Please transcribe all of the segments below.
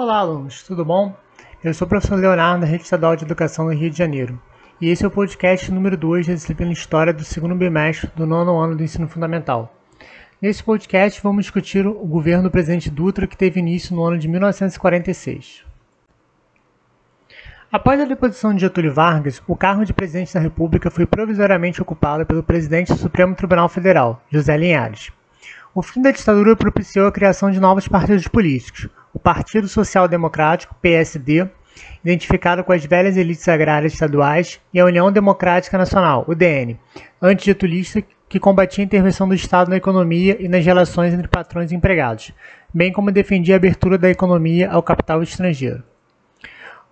Olá, alunos, tudo bom? Eu sou o professor Leonardo, da Rede Estadual de Educação do Rio de Janeiro, e esse é o podcast número 2 da disciplina História do segundo bimestre do nono ano do ensino fundamental. Nesse podcast, vamos discutir o governo do presidente Dutra, que teve início no ano de 1946. Após a deposição de Getúlio Vargas, o cargo de presidente da República foi provisoriamente ocupado pelo presidente do Supremo Tribunal Federal, José Linhares. O fim da ditadura propiciou a criação de novos partidos políticos, o Partido Social Democrático, PSD, identificado com as velhas elites agrárias estaduais, e a União Democrática Nacional, UDN, antigetulista que combatia a intervenção do Estado na economia e nas relações entre patrões e empregados, bem como defendia a abertura da economia ao capital estrangeiro.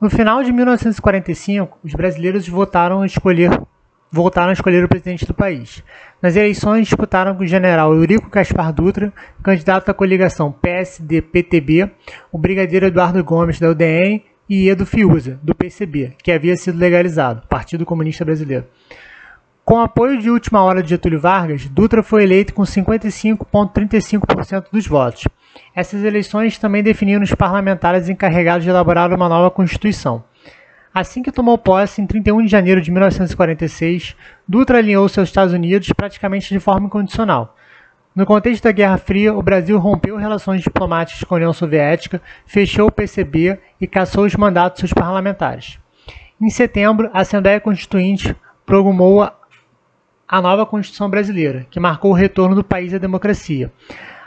No final de 1945, os brasileiros votaram a escolher voltaram a escolher o presidente do país. Nas eleições, disputaram com o general Eurico Caspar Dutra, candidato à coligação PSD-PTB, o brigadeiro Eduardo Gomes, da UDN, e Edo Fiuza, do PCB, que havia sido legalizado, Partido Comunista Brasileiro. Com apoio de última hora de Getúlio Vargas, Dutra foi eleito com 55,35% dos votos. Essas eleições também definiram os parlamentares encarregados de elaborar uma nova Constituição. Assim que tomou posse, em 31 de janeiro de 1946, Dutra alinhou-se aos Estados Unidos praticamente de forma incondicional. No contexto da Guerra Fria, o Brasil rompeu relações diplomáticas com a União Soviética, fechou o PCB e cassou os mandatos dos parlamentares. Em setembro, a Assembleia Constituinte promulgou a nova Constituição Brasileira, que marcou o retorno do país à democracia.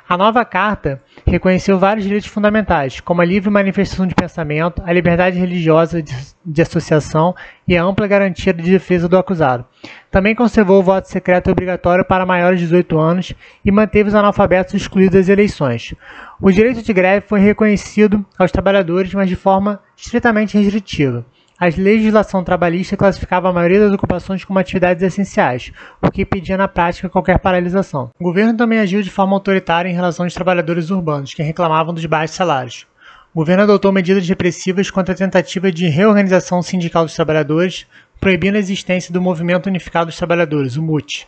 A nova carta reconheceu vários direitos fundamentais, como a livre manifestação de pensamento, a liberdade religiosa de, de, associação e a ampla garantia de defesa do acusado. Também conservou o voto secreto obrigatório para maiores de 18 anos e manteve os analfabetos excluídos das eleições. O direito de greve foi reconhecido aos trabalhadores, mas de forma estritamente restritiva. A legislação trabalhista classificava a maioria das ocupações como atividades essenciais, o que impedia na prática qualquer paralisação. O governo também agiu de forma autoritária em relação aos trabalhadores urbanos, que reclamavam dos baixos salários. O governo adotou medidas repressivas contra a tentativa de reorganização sindical dos trabalhadores, proibindo a existência do Movimento Unificado dos Trabalhadores, o MUT.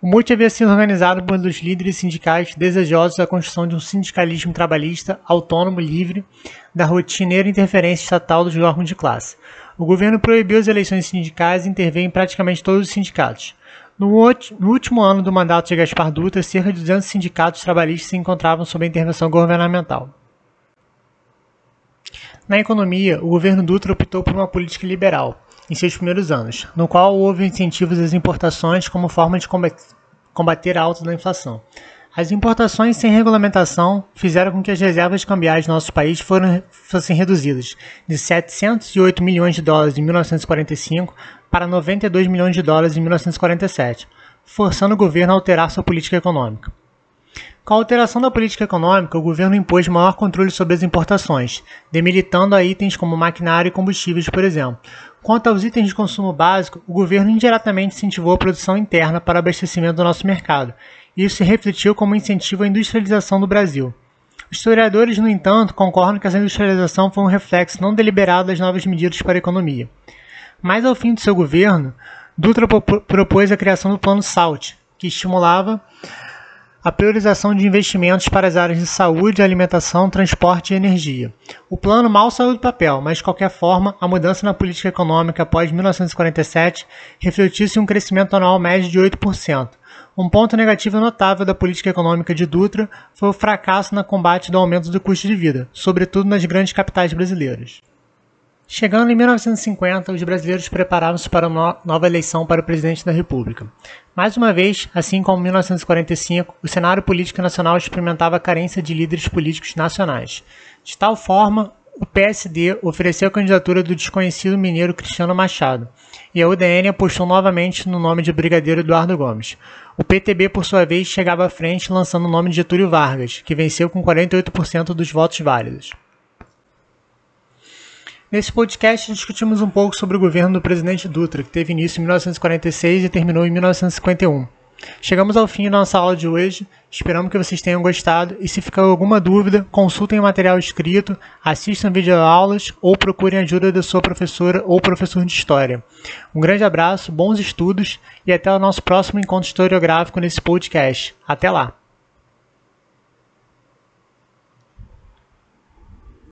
O MUT havia sido organizado por dos líderes sindicais desejosos da construção de um sindicalismo trabalhista autônomo, livre da rotineira interferência estatal dos órgãos de classe. O governo proibiu as eleições sindicais e interveio em praticamente todos os sindicatos. No, último ano do mandato de Gaspar Dutra, cerca de 200 sindicatos trabalhistas se encontravam sob intervenção governamental. Na economia, o governo Dutra optou por uma política liberal em seus primeiros anos, no qual houve incentivos às importações como forma de combater a alta da inflação. As importações sem regulamentação fizeram com que as reservas cambiais do nosso país foram, fossem reduzidas de 708 milhões de dólares em 1945 para 92 milhões de dólares em 1947, forçando o governo a alterar sua política econômica. Com a alteração da política econômica, o governo impôs maior controle sobre as importações, demilitando a itens como maquinário e combustíveis, por exemplo. Quanto aos itens de consumo básico, o governo indiretamente incentivou a produção interna para abastecimento do nosso mercado, isso se refletiu como incentivo à industrialização do Brasil. Historiadores, no entanto, concordam que essa industrialização foi um reflexo não deliberado das novas medidas para a economia. Mais ao fim do seu governo, Dutra propôs a criação do Plano SALT, que estimulava a priorização de investimentos para as áreas de saúde, alimentação, transporte e energia. O plano mal saiu do papel, mas de qualquer forma, a mudança na política econômica após 1947 refletiu-se em um crescimento anual médio de 8%, um ponto negativo notável da política econômica de Dutra foi o fracasso no combate do aumento do custo de vida, sobretudo nas grandes capitais brasileiras. Chegando em 1950, os brasileiros preparavam-se para uma nova eleição para o presidente da República. Mais uma vez, assim como em 1945, o cenário político nacional experimentava a carência de líderes políticos nacionais. De tal forma, o PSD ofereceu a candidatura do desconhecido mineiro Cristiano Machado, e a UDN apostou novamente no nome de Brigadeiro Eduardo Gomes. O PTB, por sua vez, chegava à frente lançando o nome de Getúlio Vargas, que venceu com 48% dos votos válidos. Nesse podcast, discutimos um pouco sobre o governo do presidente Dutra, que teve início em 1946 e terminou em 1951. Chegamos ao fim da nossa aula de hoje. Esperamos que vocês tenham gostado e se ficar alguma dúvida, consultem o material escrito, assistam videoaulas ou procurem ajuda da sua professora ou professor de história. Um grande abraço, bons estudos e até o nosso próximo encontro historiográfico nesse podcast. Até lá!